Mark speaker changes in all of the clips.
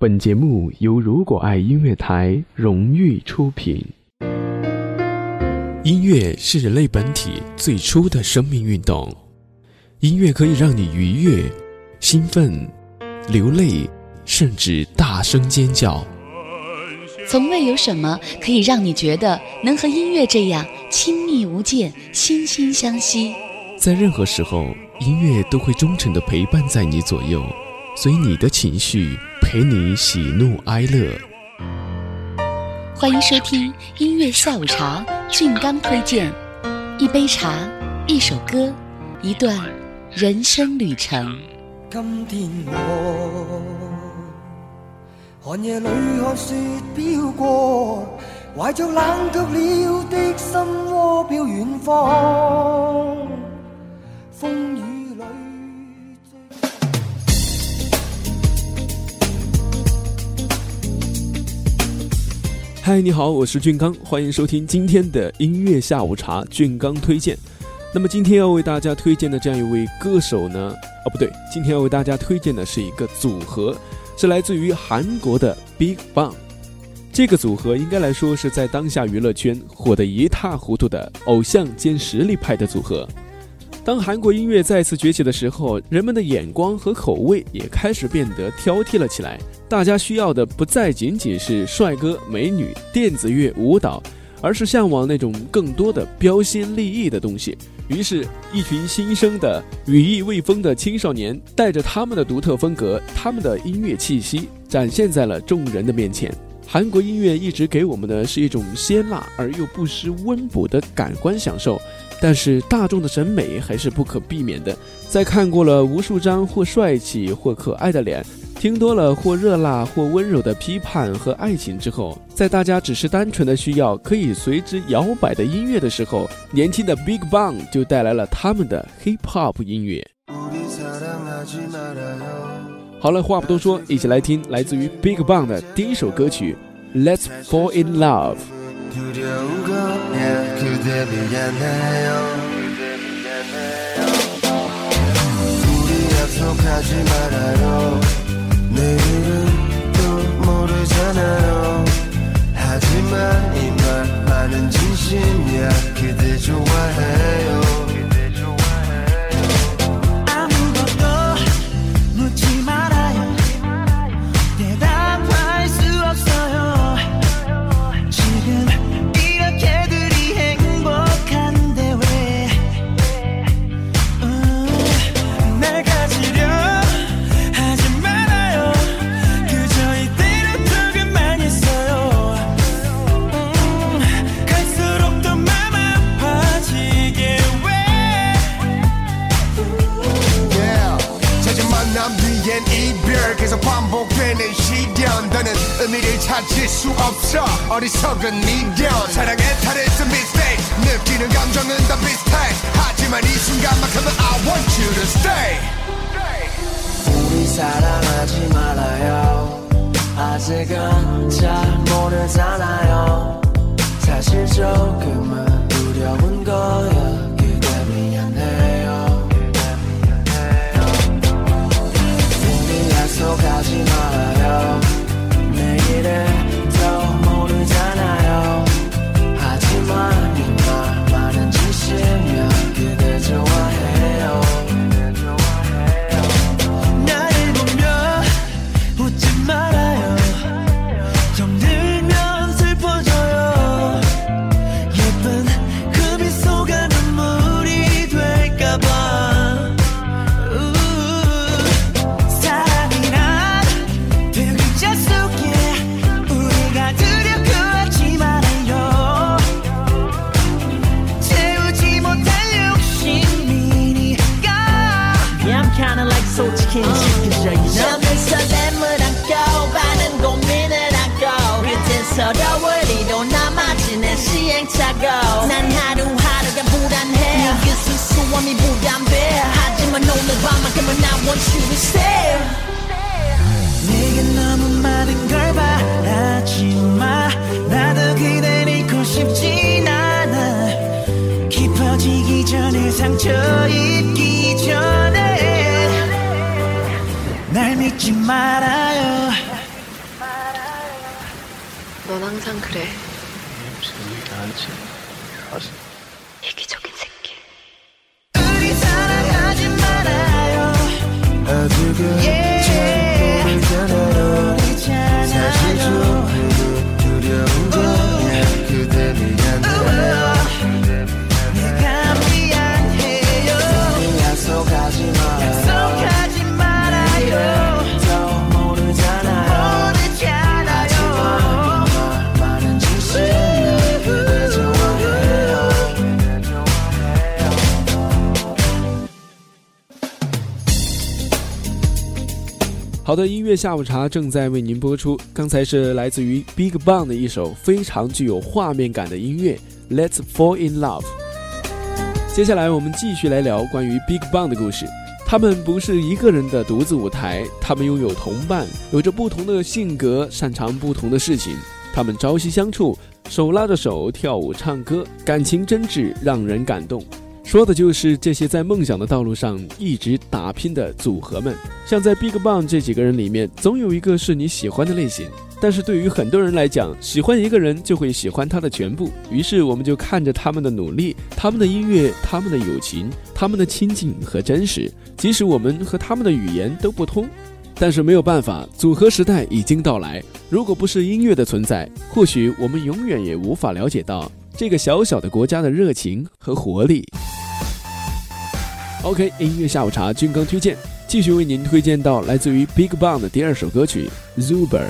Speaker 1: 本节目由如果爱音乐台荣誉出品。
Speaker 2: 音乐是人类本体最初的生命运动，音乐可以让你愉悦、兴奋、流泪，甚至大声尖叫。
Speaker 3: 从未有什么可以让你觉得能和音乐这样亲密无间、惺惺相惜。
Speaker 2: 在任何时候，音乐都会忠诚地陪伴在你左右，随你的情绪。陪你喜怒哀乐，
Speaker 3: 欢迎收听音乐下午茶。俊刚推荐一杯茶，一首歌，一段人生旅程。
Speaker 4: 今天我寒夜里看雪飘过，怀着冷却了的心窝飘远方。风雨。
Speaker 2: 嗨，你好，我是俊刚，欢迎收听今天的音乐下午茶，俊刚推荐。那么今天要为大家推荐的这样一位歌手呢，哦不对，今天要为大家推荐的是一个组合，是来自于韩国的 Big Bang。这个组合应该来说是在当下娱乐圈火得一塌糊涂的偶像兼实力派的组合。当韩国音乐再次崛起的时候，人们的眼光和口味也开始变得挑剔了起来。大家需要的不再仅仅是帅哥美女、电子乐、舞蹈，而是向往那种更多的标新立异的东西。于是，一群新生的羽翼未丰的青少年，带着他们的独特风格、他们的音乐气息，展现在了众人的面前。韩国音乐一直给我们的是一种鲜辣而又不失温补的感官享受。但是大众的审美还是不可避免的，在看过了无数张或帅气或可爱的脸，听多了或热辣或温柔的批判和爱情之后，在大家只是单纯的需要可以随之摇摆的音乐的时候，年轻的 Big Bang 就带来了他们的 Hip Hop 音乐。好了，话不多说，一起来听来自于 Big Bang 的第一首歌曲《Let's Fall in Love》。 두려운 거야 그대 미안해요. 우리 약속하지 말아요 stay. 우리 사랑하지 말아요. 아직은 잘 모르잖아요. 사실 조금은 두려운 거야. 솔직히 인식적이죠. 너면서 램을
Speaker 5: 안고 많은 고민을 하고 그땐 서러울 이로 남아 지낸
Speaker 6: 시행착오. 난 하루하루가 불안해. 네그 수수함이 부담돼. 하지만 오늘 밤만큼은 I want you to stay. 내게 너무 많은 걸 바라지 마. 나도 그댈 잃고 싶진 않아. 깊어지기 전에 상처 입기 전. 하지 말아요. 넌 항상 그래. 이기적인 새끼. 우리 사랑하지 말아요. Yeah.
Speaker 2: 好的，音乐下午茶正在为您播出。刚才是来自于 Big Bang 的一首非常具有画面感的音乐《Let's Fall in Love》。接下来我们继续来聊关于 Big Bang 的故事。他们不是一个人的独自舞台，他们拥有同伴，有着不同的性格，擅长不同的事情。他们朝夕相处，手拉着手跳舞唱歌，感情真挚，让人感动。说的就是这些在梦想的道路上一直打拼的组合们。像在 Big Bang 这几个人里面，总有一个是你喜欢的类型。但是对于很多人来讲，喜欢一个人就会喜欢他的全部。于是我们就看着他们的努力、他们的音乐、他们的友情、他们的亲近和真实，即使我们和他们的语言都不通。但是没有办法，组合时代已经到来。如果不是音乐的存在，或许我们永远也无法了解到这个小小的国家的热情和活力。OK，音乐下午茶军哥推荐，继续为您推荐到来自于 Big Bang 的第二首歌曲《Zuber》。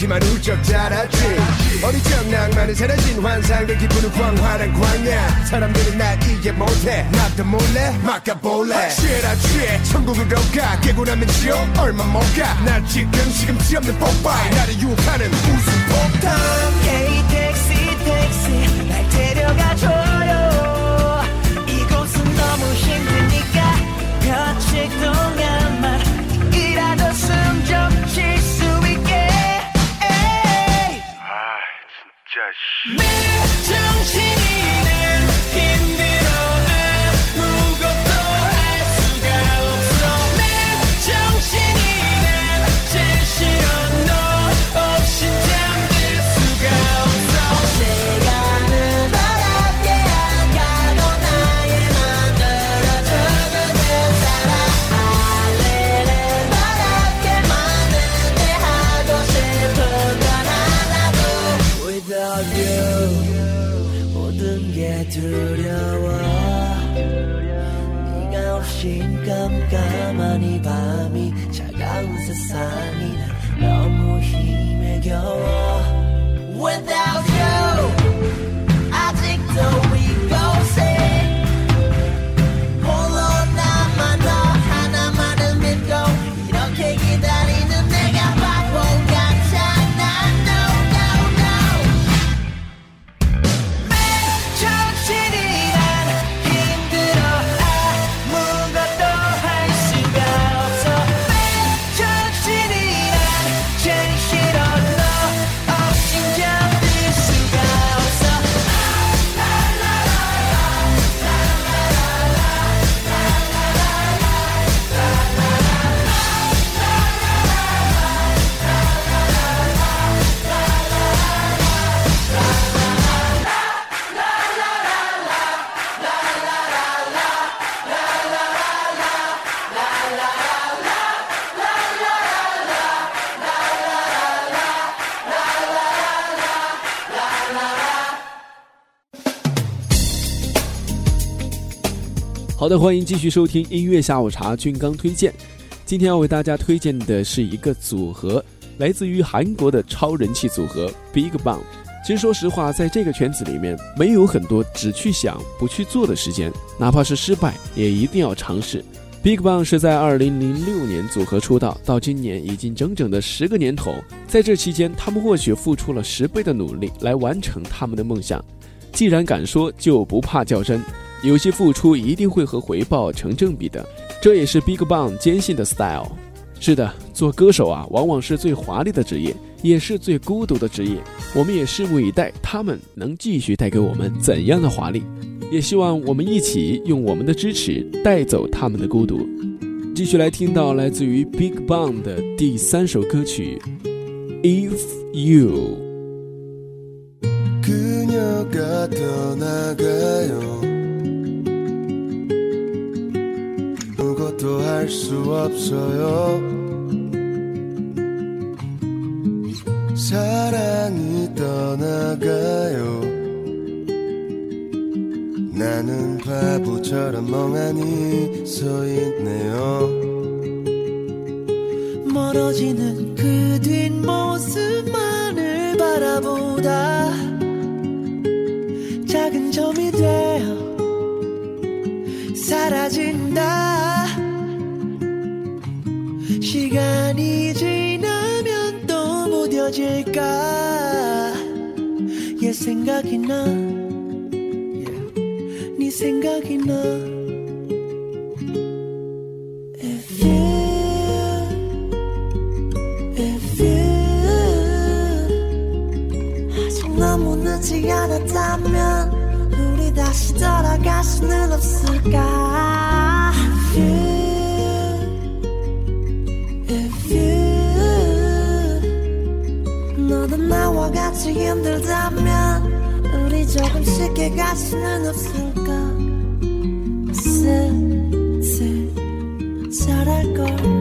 Speaker 7: 키만 훌쩍 자랐지. 어리적 낭만은 사라진 환상의 기분은 광활한 광야. 사람들은 날 이해 못해. 나도 몰래 막아볼래. 취해라 취해 천국으로 가. 깨고 나면 지옥. 얼마 못가날 지금 시금치 없는 뽀빠이 나를 유혹하는 웃음 폭탄.
Speaker 6: Hey 택시 택시 날 데려가줘요. 이곳은 너무 힘드니까 며칠 동안 자식. 두려워. 네가 없인 깜깜한 이 밤이 차가운 세상이 날 너무 힘에 겨워. Without
Speaker 2: 的，欢迎继续收听音乐下午茶，俊刚推荐。今天要为大家推荐的是一个组合，来自于韩国的超人气组合 Big Bang。其实说实话，在这个圈子里面，没有很多只去想不去做的时间，哪怕是失败，也一定要尝试。Big Bang 是在2006年组合出道，到今年已经整整的十个年头。在这期间，他们或许付出了十倍的努力来完成他们的梦想。既然敢说，就不怕较真。有些付出一定会和回报成正比的，这也是 Big Bang 坚信的 style。是的，做歌手啊，往往是最华丽的职业，也是最孤独的职业。我们也拭目以待，他们能继续带给我们怎样的华丽？也希望我们一起用我们的支持带走他们的孤独。继续来听到来自于 Big Bang 的第三首歌曲《If You》。
Speaker 7: 아무것도 할 수 없어요. 사랑이 떠나가요. 나는 바보처럼 멍하니 서 있네요.
Speaker 6: 멀어지는 그 뒷모습만을 바라보다 작은 점이 되어 사라진다 또 무뎌질까? 얘 생각이 나. 네 생각이 나. 아직 너무 늦지 않았다면 우리 다시 돌아갈 수는 없을까? If you 너도 나와 같이 힘들다면 우리 조금 쉽게 갈 수는 없을까? 슬슬 잘할걸